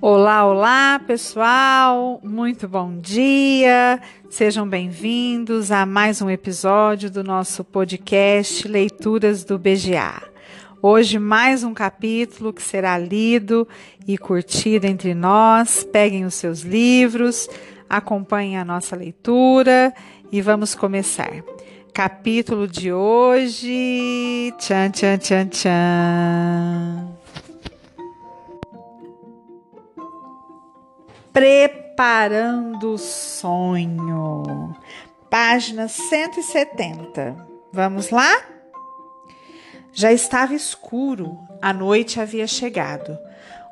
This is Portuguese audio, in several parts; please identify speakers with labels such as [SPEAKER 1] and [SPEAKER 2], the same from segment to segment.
[SPEAKER 1] Olá, olá, pessoal. Muito bom dia. Sejam bem-vindos a mais um episódio do nosso podcast Leituras do BGA. Hoje mais um capítulo que será lido e curtido entre nós. Peguem os seus livros, acompanhem a nossa leitura e vamos começar. Capítulo de hoje. Tchan, tchan, tchan, tchan. Preparando o sonho. Página 170. Vamos lá? Já estava escuro, a noite havia chegado.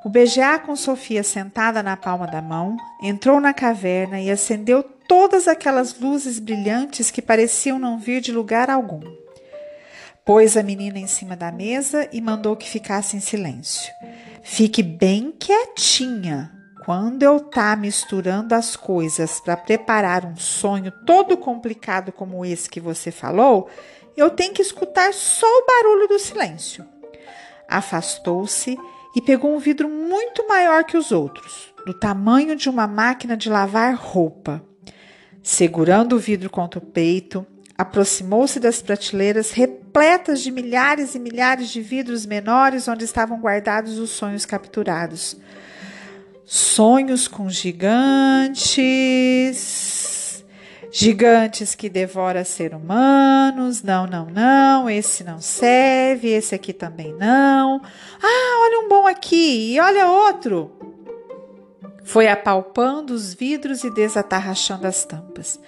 [SPEAKER 1] O BGA, com Sofia sentada na palma da mão, entrou na caverna e acendeu todas aquelas luzes brilhantes que pareciam não vir de lugar algum. Pôs a menina em cima da mesa e mandou que ficasse em silêncio. Fique bem quietinha, quando eu tá misturando as coisas para preparar um sonho todo complicado como esse que você falou, eu tenho que escutar só o barulho do silêncio. Afastou-se e pegou um vidro muito maior que os outros, do tamanho de uma máquina de lavar roupa. Segurando o vidro contra o peito, aproximou-se das prateleiras repletas de milhares e milhares de vidros menores onde estavam guardados os sonhos capturados sonhos com gigantes, gigantes que devora ser humanos. Não, não, não, esse não serve, esse aqui também não. Ah, olha um bom aqui e olha outro. Foi apalpando os vidros e desatarrachando as tampas.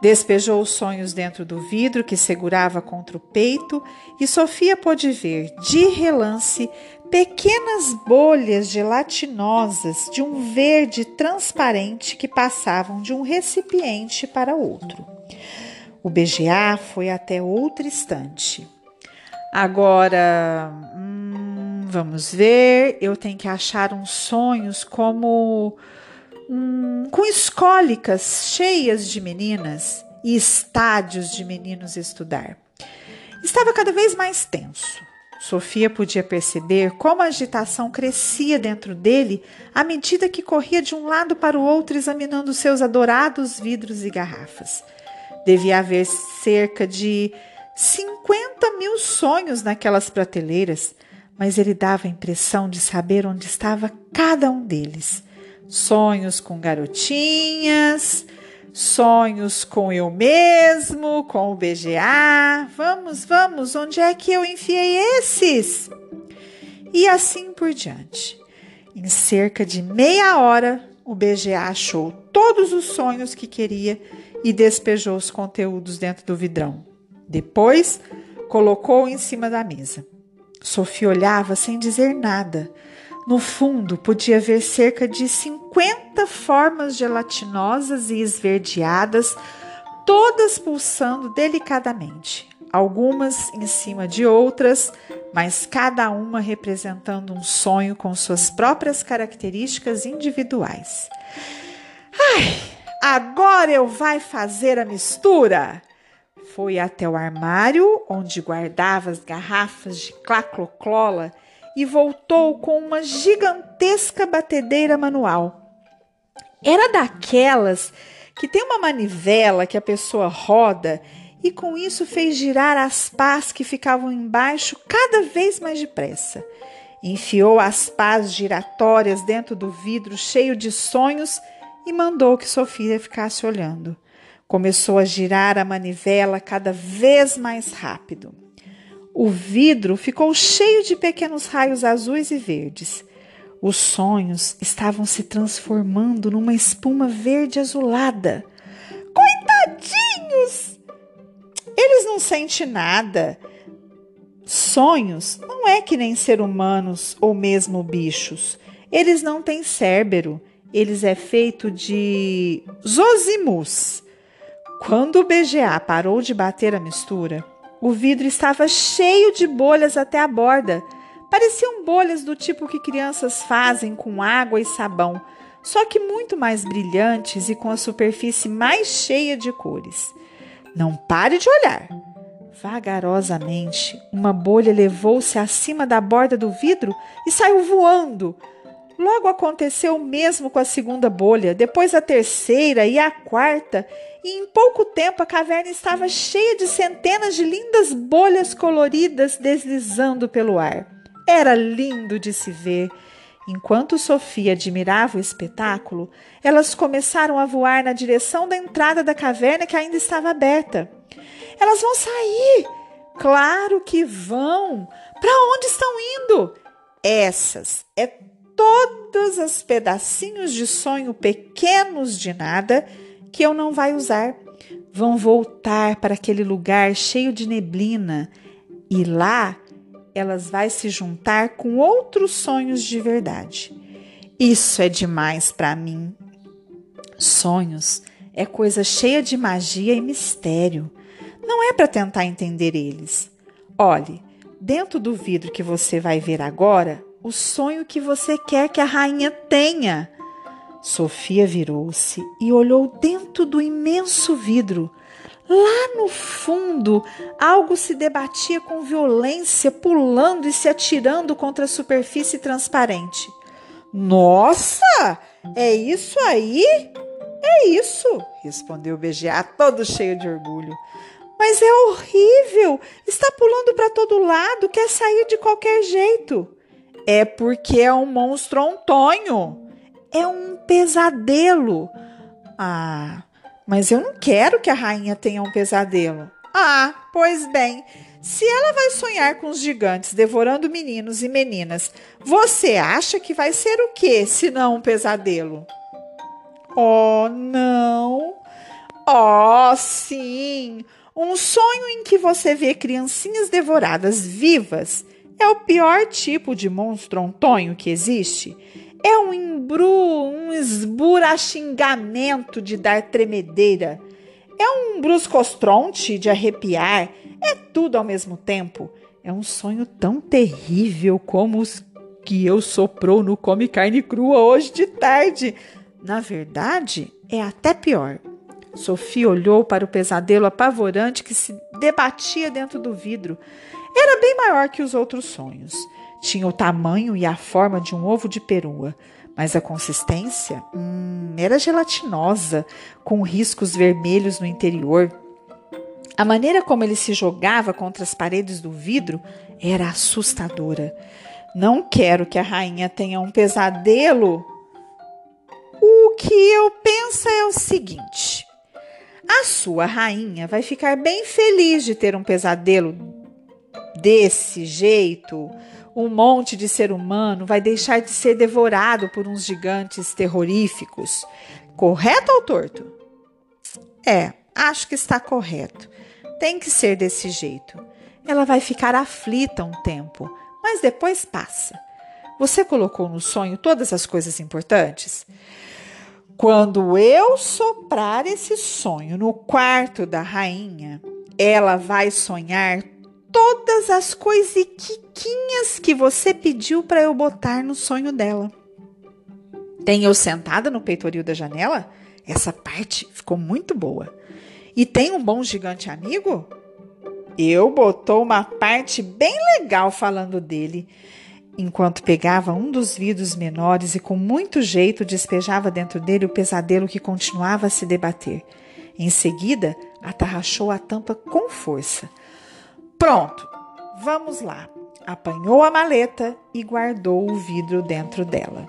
[SPEAKER 1] Despejou os sonhos dentro do vidro que segurava contra o peito e Sofia pôde ver, de relance, pequenas bolhas gelatinosas de um verde transparente que passavam de um recipiente para outro. O BGA foi até outra estante. Agora, hum, vamos ver, eu tenho que achar uns sonhos como hum, com escólicas cheias de meninas e estádios de meninos estudar. Estava cada vez mais tenso. Sofia podia perceber como a agitação crescia dentro dele à medida que corria de um lado para o outro examinando seus adorados vidros e garrafas. Devia haver cerca de 50 mil sonhos naquelas prateleiras, mas ele dava a impressão de saber onde estava cada um deles. Sonhos com garotinhas, Sonhos com eu mesmo, com o BGA. Vamos, vamos, onde é que eu enfiei esses? E assim por diante. Em cerca de meia hora, o BGA achou todos os sonhos que queria e despejou os conteúdos dentro do vidrão. Depois, colocou em cima da mesa. Sofia olhava sem dizer nada no fundo, podia ver cerca de 50 formas gelatinosas e esverdeadas, todas pulsando delicadamente, algumas em cima de outras, mas cada uma representando um sonho com suas próprias características individuais. Ai, agora eu vai fazer a mistura! Foi até o armário onde guardava as garrafas de clacloclola e voltou com uma gigantesca batedeira manual. Era daquelas que tem uma manivela que a pessoa roda e com isso fez girar as pás que ficavam embaixo cada vez mais depressa. Enfiou as pás giratórias dentro do vidro cheio de sonhos e mandou que Sofia ficasse olhando. Começou a girar a manivela cada vez mais rápido. O vidro ficou cheio de pequenos raios azuis e verdes. Os sonhos estavam se transformando numa espuma verde azulada. Coitadinhos! Eles não sentem nada. Sonhos não é que nem ser humanos ou mesmo bichos. Eles não têm cérebro. Eles é feito de zosimus. Quando o BGA parou de bater a mistura, o vidro estava cheio de bolhas até a borda. Pareciam bolhas do tipo que crianças fazem com água e sabão, só que muito mais brilhantes e com a superfície mais cheia de cores. Não pare de olhar. Vagarosamente, uma bolha levou-se acima da borda do vidro e saiu voando. Logo aconteceu o mesmo com a segunda bolha, depois a terceira e a quarta, e em pouco tempo a caverna estava cheia de centenas de lindas bolhas coloridas deslizando pelo ar. Era lindo de se ver. Enquanto Sofia admirava o espetáculo, elas começaram a voar na direção da entrada da caverna que ainda estava aberta. Elas vão sair! Claro que vão! Para onde estão indo? Essas é todos os pedacinhos de sonho pequenos de nada que eu não vai usar. Vão voltar para aquele lugar cheio de neblina e lá elas vai se juntar com outros sonhos de verdade. Isso é demais para mim. Sonhos é coisa cheia de magia e mistério. Não é para tentar entender eles. Olhe, dentro do vidro que você vai ver agora, o sonho que você quer que a rainha tenha. Sofia virou-se e olhou dentro do imenso vidro. Lá no fundo, algo se debatia com violência, pulando e se atirando contra a superfície transparente. Nossa! É isso aí? É isso, respondeu o BGA, todo cheio de orgulho. Mas é horrível! Está pulando para todo lado, quer sair de qualquer jeito. É porque é um monstro ontonho. É um pesadelo. Ah, mas eu não quero que a rainha tenha um pesadelo. Ah, pois bem, se ela vai sonhar com os gigantes devorando meninos e meninas, você acha que vai ser o que, se não um pesadelo? Oh, não. Oh, sim. Um sonho em que você vê criancinhas devoradas vivas é o pior tipo de monstro ontonho que existe. É um embru, um esburachingamento de dar tremedeira. É um bruscostronte de arrepiar. É tudo ao mesmo tempo. É um sonho tão terrível como os que eu soprou no Come Carne Crua hoje de tarde. Na verdade, é até pior. Sofia olhou para o pesadelo apavorante que se debatia dentro do vidro. Era bem maior que os outros sonhos. Tinha o tamanho e a forma de um ovo de perua, mas a consistência hum, era gelatinosa, com riscos vermelhos no interior. A maneira como ele se jogava contra as paredes do vidro era assustadora. Não quero que a rainha tenha um pesadelo. O que eu penso é o seguinte: a sua rainha vai ficar bem feliz de ter um pesadelo desse jeito um monte de ser humano vai deixar de ser devorado por uns gigantes terroríficos. Correto ou torto? É, acho que está correto. Tem que ser desse jeito. Ela vai ficar aflita um tempo, mas depois passa. Você colocou no sonho todas as coisas importantes? Quando eu soprar esse sonho no quarto da rainha, ela vai sonhar todas as coisiquinhas que você pediu para eu botar no sonho dela. Tem eu sentada no peitoril da janela? Essa parte ficou muito boa. E tem um bom gigante amigo? Eu botou uma parte bem legal falando dele, enquanto pegava um dos vidros menores e com muito jeito despejava dentro dele o pesadelo que continuava a se debater. Em seguida, atarrachou a tampa com força. Pronto, vamos lá. Apanhou a maleta e guardou o vidro dentro dela.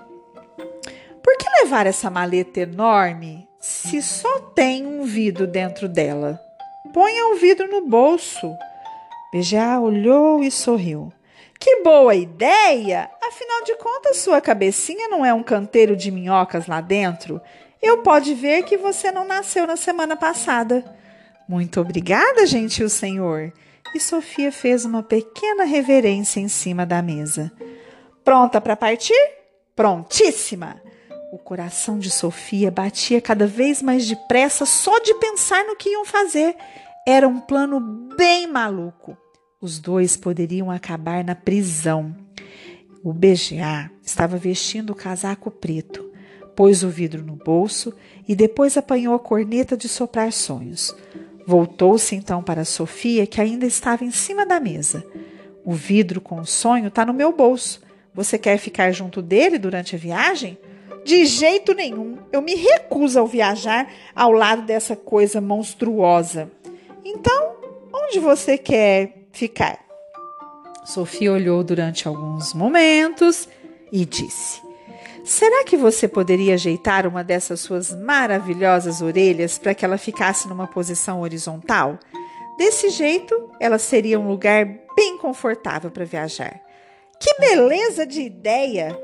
[SPEAKER 1] Por que levar essa maleta enorme se só tem um vidro dentro dela? Ponha o vidro no bolso. BGA olhou e sorriu. Que boa ideia! Afinal de contas, sua cabecinha não é um canteiro de minhocas lá dentro? Eu pode ver que você não nasceu na semana passada. Muito obrigada, gentil senhor e Sofia fez uma pequena reverência em cima da mesa. Pronta para partir? Prontíssima! O coração de Sofia batia cada vez mais depressa só de pensar no que iam fazer. Era um plano bem maluco. Os dois poderiam acabar na prisão. O BGA estava vestindo o casaco preto, pôs o vidro no bolso e depois apanhou a corneta de soprar sonhos. Voltou-se então para Sofia, que ainda estava em cima da mesa. O vidro com o sonho está no meu bolso. Você quer ficar junto dele durante a viagem? De jeito nenhum. Eu me recuso a viajar ao lado dessa coisa monstruosa. Então, onde você quer ficar? Sofia olhou durante alguns momentos e disse: Será que você poderia ajeitar uma dessas suas maravilhosas orelhas para que ela ficasse numa posição horizontal? Desse jeito, ela seria um lugar bem confortável para viajar. Que beleza de ideia!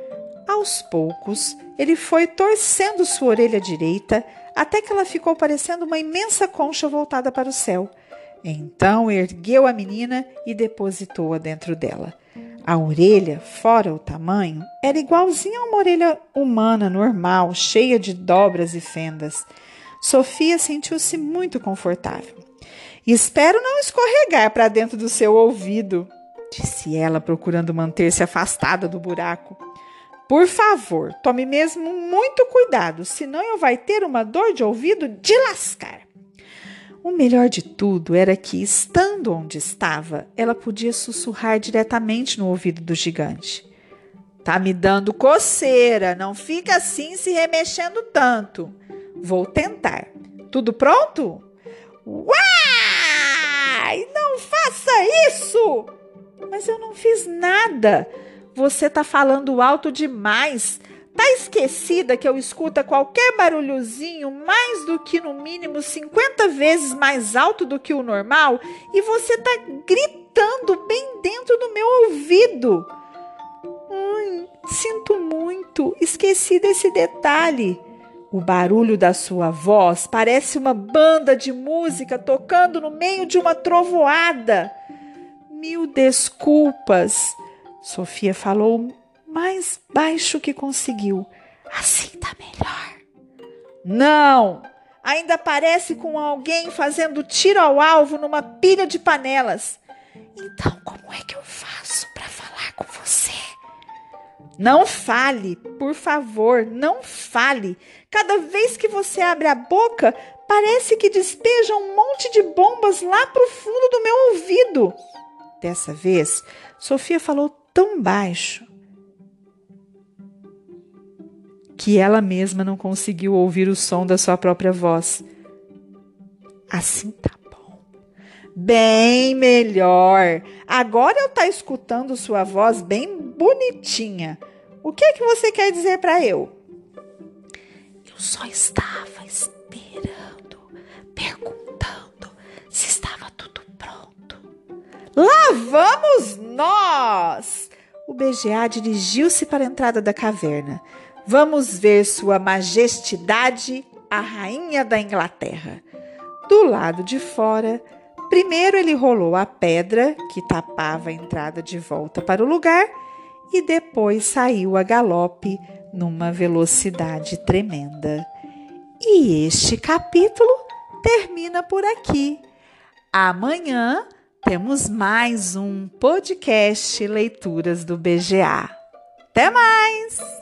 [SPEAKER 1] Aos poucos, ele foi torcendo sua orelha direita até que ela ficou parecendo uma imensa concha voltada para o céu. Então ergueu a menina e depositou-a dentro dela. A orelha, fora o tamanho, era igualzinha a uma orelha humana normal, cheia de dobras e fendas. Sofia sentiu-se muito confortável. Espero não escorregar para dentro do seu ouvido, disse ela, procurando manter-se afastada do buraco. Por favor, tome mesmo muito cuidado, senão eu vai ter uma dor de ouvido de lascar. O melhor de tudo era que, estando onde estava, ela podia sussurrar diretamente no ouvido do gigante. Tá me dando coceira, não fica assim se remexendo tanto. Vou tentar. Tudo pronto? Uai! Não faça isso! Mas eu não fiz nada. Você tá falando alto demais. Tá esquecida que eu escuta qualquer barulhozinho mais do que no mínimo 50 vezes mais alto do que o normal e você tá gritando bem dentro do meu ouvido. Hum, sinto muito, esqueci desse detalhe. O barulho da sua voz parece uma banda de música tocando no meio de uma trovoada. Mil desculpas. Sofia falou mais baixo que conseguiu. Assim tá melhor. Não! Ainda parece com alguém fazendo tiro ao alvo numa pilha de panelas. Então, como é que eu faço para falar com você? Não fale, por favor, não fale. Cada vez que você abre a boca, parece que despeja um monte de bombas lá pro fundo do meu ouvido. Dessa vez, Sofia falou tão baixo que ela mesma não conseguiu ouvir o som da sua própria voz. Assim tá bom. Bem melhor. Agora eu tá escutando sua voz bem bonitinha. O que é que você quer dizer para eu? Eu só estava esperando, perguntando se estava tudo pronto. Lá vamos nós! O BGA dirigiu-se para a entrada da caverna. Vamos ver Sua Majestade, a Rainha da Inglaterra. Do lado de fora, primeiro ele rolou a pedra que tapava a entrada de volta para o lugar e depois saiu a galope numa velocidade tremenda. E este capítulo termina por aqui. Amanhã temos mais um podcast Leituras do BGA. Até mais!